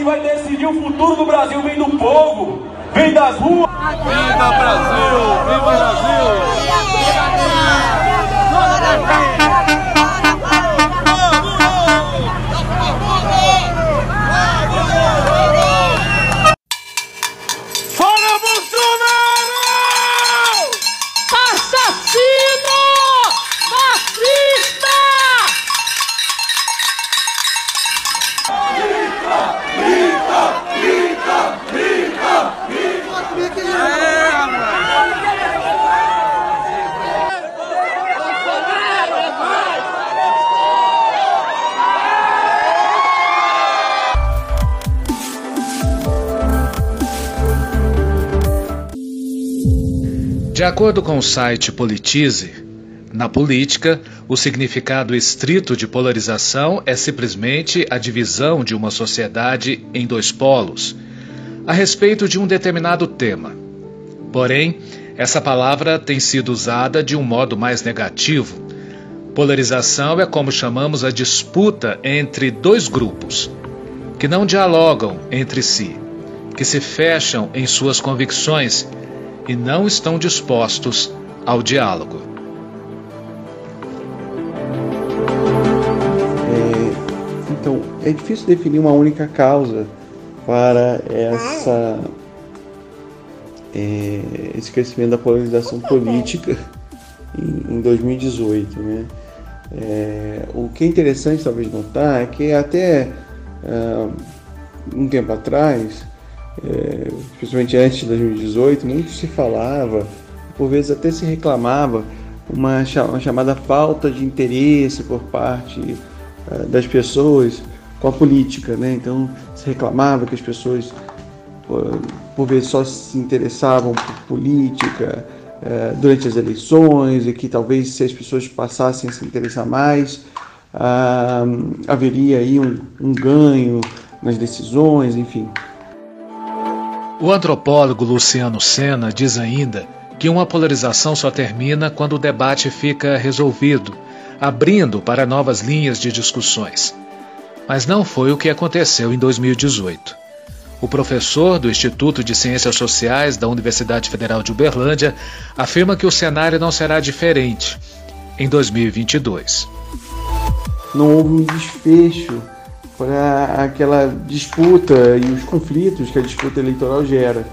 que vai decidir o futuro do Brasil vem do povo, vem das ruas. Viva Brasil! Viva Brasil! De acordo com o site Politize, na política, o significado estrito de polarização é simplesmente a divisão de uma sociedade em dois polos, a respeito de um determinado tema. Porém, essa palavra tem sido usada de um modo mais negativo. Polarização é como chamamos a disputa entre dois grupos, que não dialogam entre si, que se fecham em suas convicções e não estão dispostos ao diálogo. É, então, é difícil definir uma única causa para essa, é, esse crescimento da polarização política em, em 2018. Né? É, o que é interessante talvez notar é que até uh, um tempo atrás é, principalmente antes de 2018, muito se falava, por vezes até se reclamava, uma, uma chamada falta de interesse por parte uh, das pessoas com a política. Né? Então se reclamava que as pessoas, por, por vezes, só se interessavam por política uh, durante as eleições e que talvez se as pessoas passassem a se interessar mais, uh, haveria aí um, um ganho nas decisões, enfim. O antropólogo Luciano Sena diz ainda que uma polarização só termina quando o debate fica resolvido, abrindo para novas linhas de discussões. Mas não foi o que aconteceu em 2018. O professor do Instituto de Ciências Sociais da Universidade Federal de Uberlândia afirma que o cenário não será diferente em 2022. Não houve um desfecho aquela disputa e os conflitos que a disputa eleitoral gera.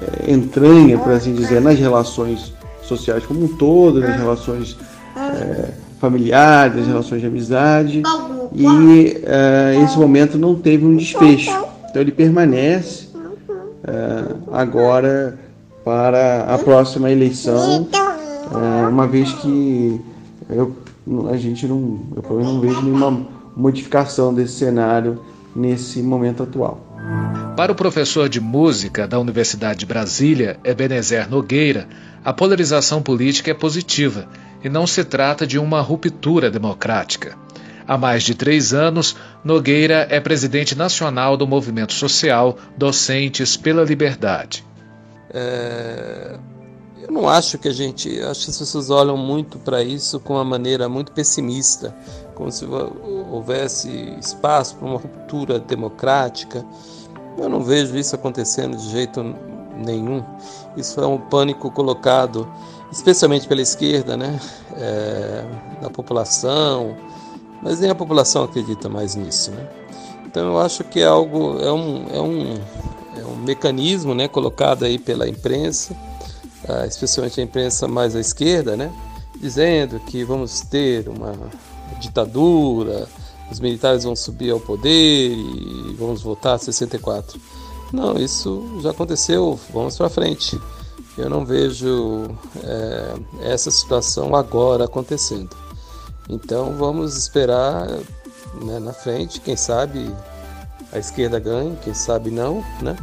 É, entranha, por assim dizer, nas relações sociais como um todo, nas relações é, familiares, nas relações de amizade, e é, esse momento não teve um desfecho. Então ele permanece é, agora para a próxima eleição, é, uma vez que eu, a gente não, eu não vejo nenhuma modificação desse cenário nesse momento atual. Para o professor de música da Universidade de Brasília, Ebenezer Nogueira, a polarização política é positiva e não se trata de uma ruptura democrática. Há mais de três anos, Nogueira é presidente nacional do movimento social Docentes pela Liberdade. É, eu não acho que a gente. Acho que as pessoas olham muito para isso com uma maneira muito pessimista como se houvesse espaço para uma ruptura democrática. Eu não vejo isso acontecendo de jeito nenhum. Isso é um pânico colocado, especialmente pela esquerda, né? É, na população, mas nem a população acredita mais nisso, né? Então eu acho que é algo, é um, é um, é um mecanismo, né, colocado aí pela imprensa, especialmente a imprensa mais à esquerda, né, dizendo que vamos ter uma ditadura, os militares vão subir ao poder e vamos votar 64. Não, isso já aconteceu, vamos para frente. Eu não vejo é, essa situação agora acontecendo. Então vamos esperar né, na frente, quem sabe a esquerda ganhe, quem sabe não, né?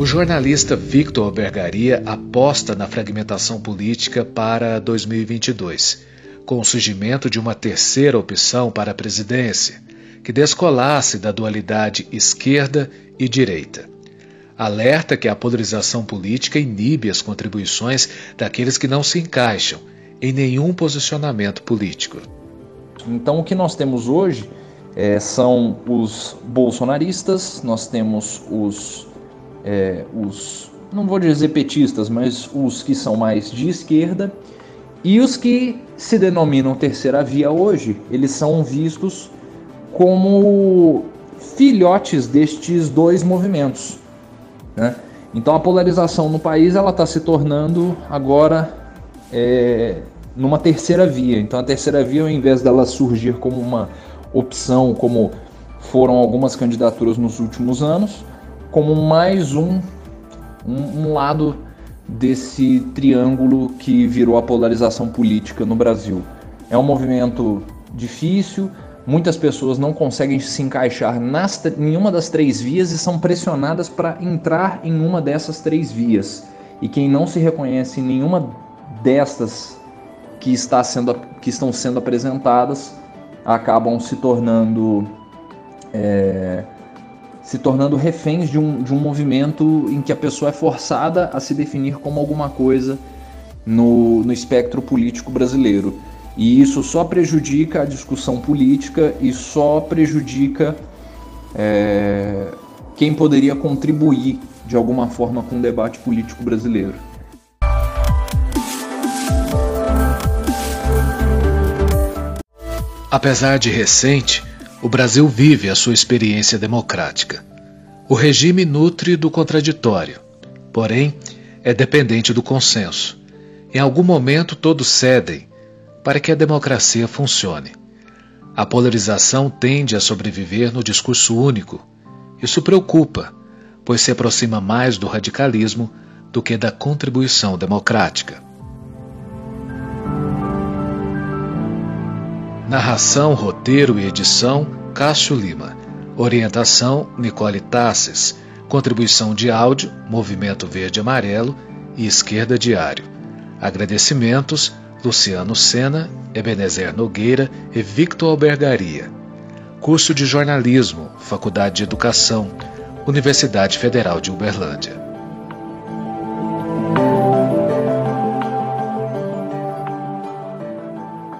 O jornalista Victor Bergaria aposta na fragmentação política para 2022, com o surgimento de uma terceira opção para a presidência, que descolasse da dualidade esquerda e direita. Alerta que a polarização política inibe as contribuições daqueles que não se encaixam em nenhum posicionamento político. Então, o que nós temos hoje é, são os bolsonaristas, nós temos os, é, os, não vou dizer petistas, mas os que são mais de esquerda, e os que se denominam terceira via hoje, eles são vistos como filhotes destes dois movimentos. Né? Então a polarização no país ela está se tornando agora é, numa terceira via. Então a terceira via, ao invés dela surgir como uma opção, como foram algumas candidaturas nos últimos anos, como mais um, um, um lado desse triângulo que virou a polarização política no Brasil. É um movimento difícil, muitas pessoas não conseguem se encaixar nas, em uma das três vias e são pressionadas para entrar em uma dessas três vias. E quem não se reconhece em nenhuma destas que, está sendo, que estão sendo apresentadas acabam se tornando é, se tornando reféns de um, de um movimento em que a pessoa é forçada a se definir como alguma coisa no, no espectro político brasileiro. E isso só prejudica a discussão política e só prejudica é, quem poderia contribuir de alguma forma com o debate político brasileiro. Apesar de recente, o Brasil vive a sua experiência democrática. O regime nutre do contraditório, porém, é dependente do consenso. Em algum momento todos cedem para que a democracia funcione. A polarização tende a sobreviver no discurso único. Isso preocupa, pois se aproxima mais do radicalismo do que da contribuição democrática. Narração, roteiro e edição: Cássio Lima. Orientação: Nicole Tasses. Contribuição de áudio: Movimento Verde Amarelo e Esquerda Diário. Agradecimentos: Luciano Sena, Ebenezer Nogueira e Victor Albergaria. Curso de Jornalismo, Faculdade de Educação, Universidade Federal de Uberlândia.